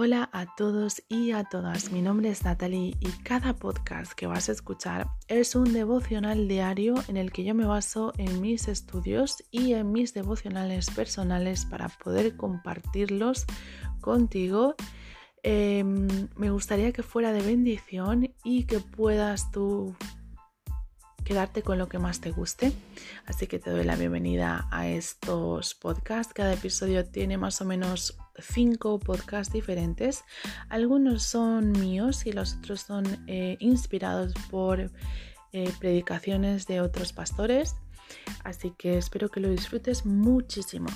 Hola a todos y a todas, mi nombre es Natalie y cada podcast que vas a escuchar es un devocional diario en el que yo me baso en mis estudios y en mis devocionales personales para poder compartirlos contigo. Em, me gustaría que fuera de bendición y que puedas tú quedarte con lo que más te guste. Así que te doy la bienvenida a estos podcasts. Cada episodio tiene más o menos cinco podcasts diferentes. Algunos son míos y los otros son eh, inspirados por eh, predicaciones de otros pastores. Así que espero que lo disfrutes muchísimo.